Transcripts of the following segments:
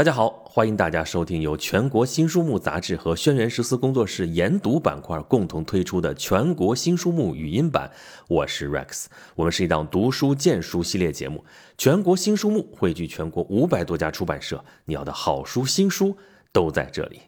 大家好，欢迎大家收听由全国新书目杂志和轩辕十四工作室研读板块共同推出的全国新书目语音版。我是 Rex，我们是一档读书荐书系列节目。全国新书目汇聚全国五百多家出版社，你要的好书新书都在这里。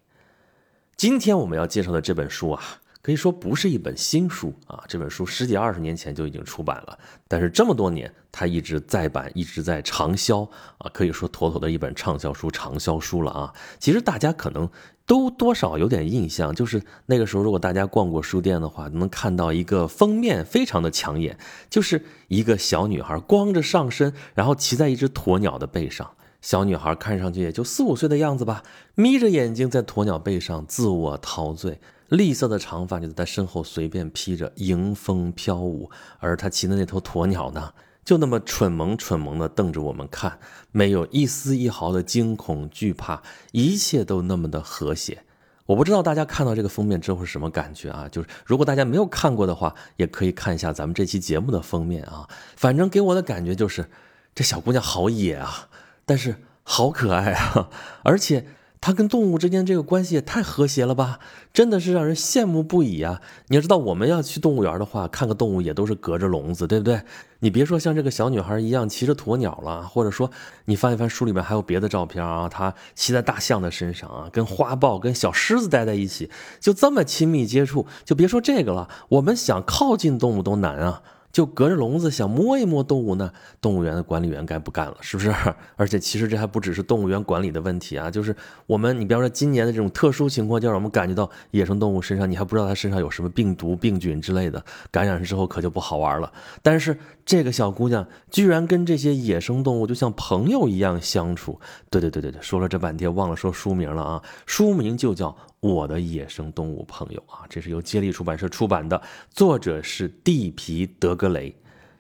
今天我们要介绍的这本书啊。可以说不是一本新书啊，这本书十几二十年前就已经出版了，但是这么多年它一直在版，一直在畅销啊，可以说妥妥的一本畅销书、畅销书了啊。其实大家可能都多少有点印象，就是那个时候如果大家逛过书店的话，能看到一个封面非常的抢眼，就是一个小女孩光着上身，然后骑在一只鸵鸟的背上。小女孩看上去也就四五岁的样子吧，眯着眼睛在鸵鸟背上自我陶醉。栗色的长发就在她身后随便披着，迎风飘舞。而她骑的那头鸵鸟呢，就那么蠢萌蠢萌地瞪着我们看，没有一丝一毫的惊恐惧怕，一切都那么的和谐。我不知道大家看到这个封面之后是什么感觉啊？就是如果大家没有看过的话，也可以看一下咱们这期节目的封面啊。反正给我的感觉就是，这小姑娘好野啊，但是好可爱啊，而且。它跟动物之间这个关系也太和谐了吧，真的是让人羡慕不已啊！你要知道，我们要去动物园的话，看个动物也都是隔着笼子，对不对？你别说像这个小女孩一样骑着鸵鸟了，或者说你翻一翻书里面还有别的照片啊，她骑在大象的身上啊，跟花豹、跟小狮子待在一起，就这么亲密接触，就别说这个了，我们想靠近动物都难啊。就隔着笼子想摸一摸动物呢，动物园的管理员该不干了，是不是？而且其实这还不只是动物园管理的问题啊，就是我们，你比方说今年的这种特殊情况，就让我们感觉到野生动物身上，你还不知道它身上有什么病毒、病菌之类的，感染了之后可就不好玩了。但是这个小姑娘居然跟这些野生动物就像朋友一样相处。对对对对对，说了这半天忘了说书名了啊，书名就叫。我的野生动物朋友啊，这是由接力出版社出版的，作者是地皮·德格雷，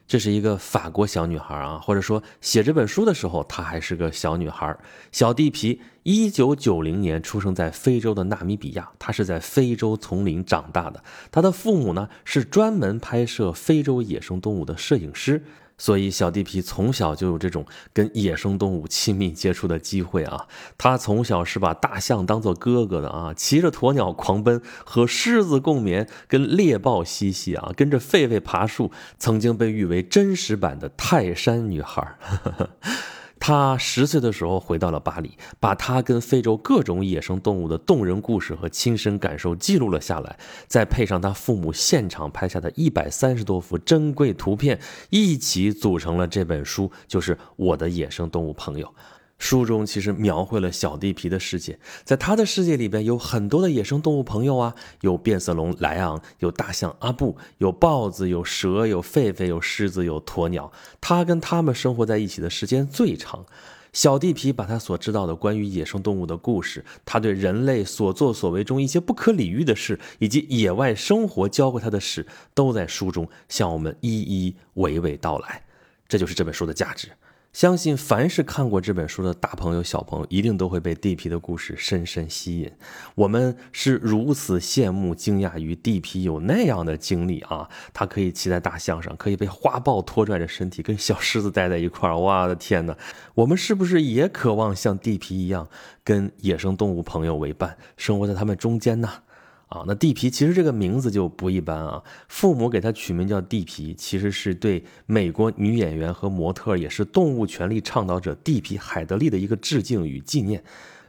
这是一个法国小女孩啊，或者说写这本书的时候她还是个小女孩。小地皮一九九零年出生在非洲的纳米比亚，她是在非洲丛林长大的，她的父母呢是专门拍摄非洲野生动物的摄影师。所以小地皮从小就有这种跟野生动物亲密接触的机会啊！他从小是把大象当做哥哥的啊，骑着鸵鸟狂奔，和狮子共眠，跟猎豹嬉戏啊，跟着狒狒爬树，曾经被誉为真实版的泰山女孩。他十岁的时候回到了巴黎，把他跟非洲各种野生动物的动人故事和亲身感受记录了下来，再配上他父母现场拍下的一百三十多幅珍贵图片，一起组成了这本书，就是《我的野生动物朋友》。书中其实描绘了小地皮的世界，在他的世界里边有很多的野生动物朋友啊，有变色龙莱昂，有大象阿布，有豹子，有蛇，有狒狒，有狮子，有鸵鸟。他跟他们生活在一起的时间最长。小地皮把他所知道的关于野生动物的故事，他对人类所作所为中一些不可理喻的事，以及野外生活教会他的事，都在书中向我们一一娓娓道来。这就是这本书的价值。相信凡是看过这本书的大朋友、小朋友，一定都会被地皮的故事深深吸引。我们是如此羡慕、惊讶于地皮有那样的经历啊！他可以骑在大象上，可以被花豹拖拽着身体，跟小狮子待在一块儿。我的天哪！我们是不是也渴望像地皮一样，跟野生动物朋友为伴，生活在他们中间呢？啊，那地皮其实这个名字就不一般啊。父母给他取名叫地皮，其实是对美国女演员和模特，也是动物权利倡导者地皮海德利的一个致敬与纪念。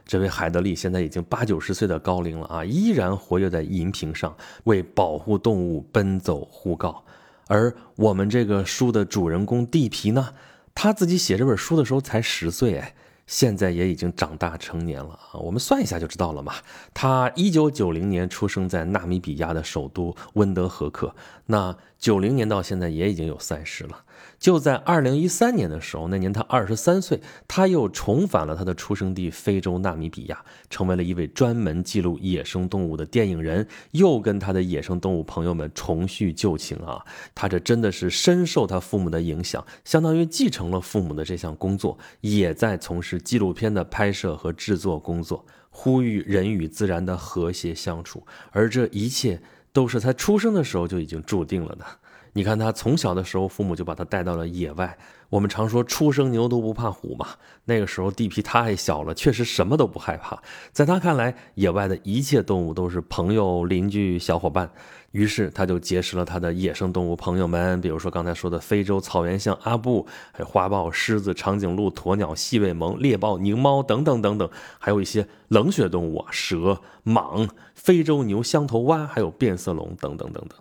这位海德利现在已经八九十岁的高龄了啊，依然活跃在荧屏上，为保护动物奔走呼告。而我们这个书的主人公地皮呢，他自己写这本书的时候才十岁哎。现在也已经长大成年了啊，我们算一下就知道了嘛。他一九九零年出生在纳米比亚的首都温德和克，那九零年到现在也已经有三十了。就在二零一三年的时候，那年他二十三岁，他又重返了他的出生地非洲纳米比亚，成为了一位专门记录野生动物的电影人，又跟他的野生动物朋友们重叙旧情啊！他这真的是深受他父母的影响，相当于继承了父母的这项工作，也在从事纪录片的拍摄和制作工作，呼吁人与自然的和谐相处。而这一切都是他出生的时候就已经注定了的。你看他从小的时候，父母就把他带到了野外。我们常说“初生牛犊不怕虎”嘛，那个时候地皮太小了，确实什么都不害怕。在他看来，野外的一切动物都是朋友、邻居、小伙伴。于是他就结识了他的野生动物朋友们，比如说刚才说的非洲草原象阿布，还有花豹、狮子、长颈鹿、鸵鸟、细尾獴、猎豹、狞猫等等等等，还有一些冷血动物啊，蛇、蟒、非洲牛、香头蛙，还有变色龙等等等等。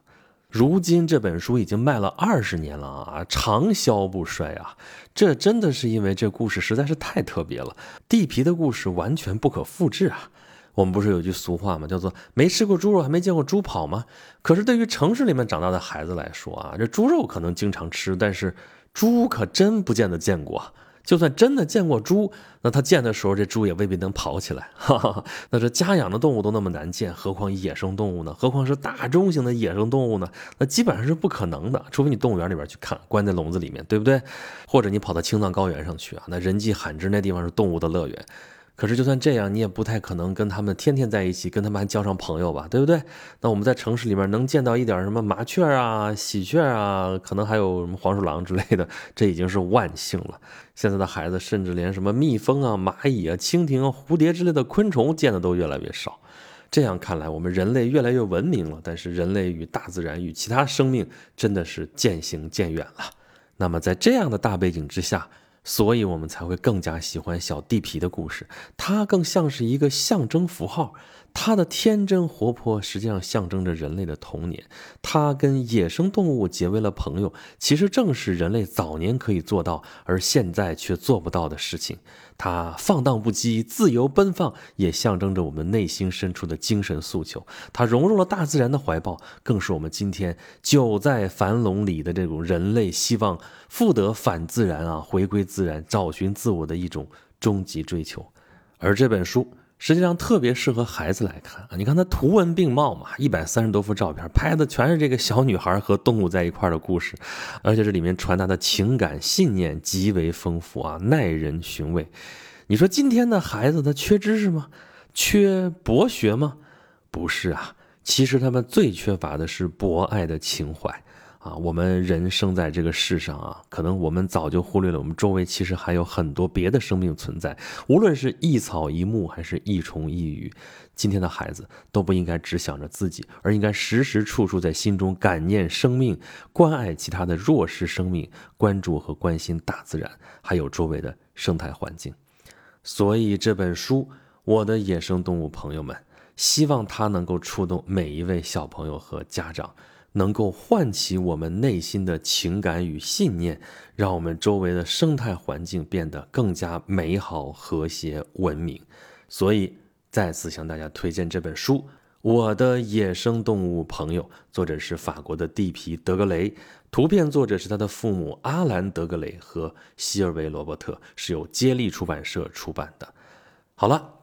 如今这本书已经卖了二十年了啊，长销不衰啊！这真的是因为这故事实在是太特别了，地皮的故事完全不可复制啊。我们不是有句俗话吗？叫做“没吃过猪肉，还没见过猪跑”吗？可是对于城市里面长大的孩子来说啊，这猪肉可能经常吃，但是猪可真不见得见过。就算真的见过猪，那他见的时候，这猪也未必能跑起来。哈哈，那这家养的动物都那么难见，何况野生动物呢？何况是大中型的野生动物呢？那基本上是不可能的，除非你动物园里边去看，关在笼子里面，对不对？或者你跑到青藏高原上去啊，那人迹罕至，那地方是动物的乐园。可是，就算这样，你也不太可能跟他们天天在一起，跟他们还交上朋友吧，对不对？那我们在城市里面能见到一点什么麻雀啊、喜鹊啊，可能还有什么黄鼠狼之类的，这已经是万幸了。现在的孩子甚至连什么蜜蜂啊、蚂蚁啊、蜻蜓啊、蝴蝶之类的昆虫见的都越来越少。这样看来，我们人类越来越文明了，但是人类与大自然与其他生命真的是渐行渐远了。那么，在这样的大背景之下，所以我们才会更加喜欢小地皮的故事，它更像是一个象征符号。它的天真活泼，实际上象征着人类的童年。它跟野生动物结为了朋友，其实正是人类早年可以做到，而现在却做不到的事情。它放荡不羁、自由奔放，也象征着我们内心深处的精神诉求。它融入了大自然的怀抱，更是我们今天久在樊笼里的这种人类希望复得反自然啊，回归自然，找寻自我的一种终极追求。而这本书。实际上特别适合孩子来看啊！你看它图文并茂嘛，一百三十多幅照片，拍的全是这个小女孩和动物在一块的故事，而且这里面传达的情感信念极为丰富啊，耐人寻味。你说今天的孩子他缺知识吗？缺博学吗？不是啊，其实他们最缺乏的是博爱的情怀。啊，我们人生在这个世上啊，可能我们早就忽略了，我们周围其实还有很多别的生命存在。无论是一草一木，还是一虫一鱼，今天的孩子都不应该只想着自己，而应该时时处处在心中感念生命，关爱其他的弱势生命，关注和关心大自然，还有周围的生态环境。所以这本书，我的野生动物朋友们，希望它能够触动每一位小朋友和家长。能够唤起我们内心的情感与信念，让我们周围的生态环境变得更加美好、和谐、文明。所以，再次向大家推荐这本书《我的野生动物朋友》，作者是法国的地皮·德格雷，图片作者是他的父母阿兰·德格雷和希尔维·罗伯特，是由接力出版社出版的。好了。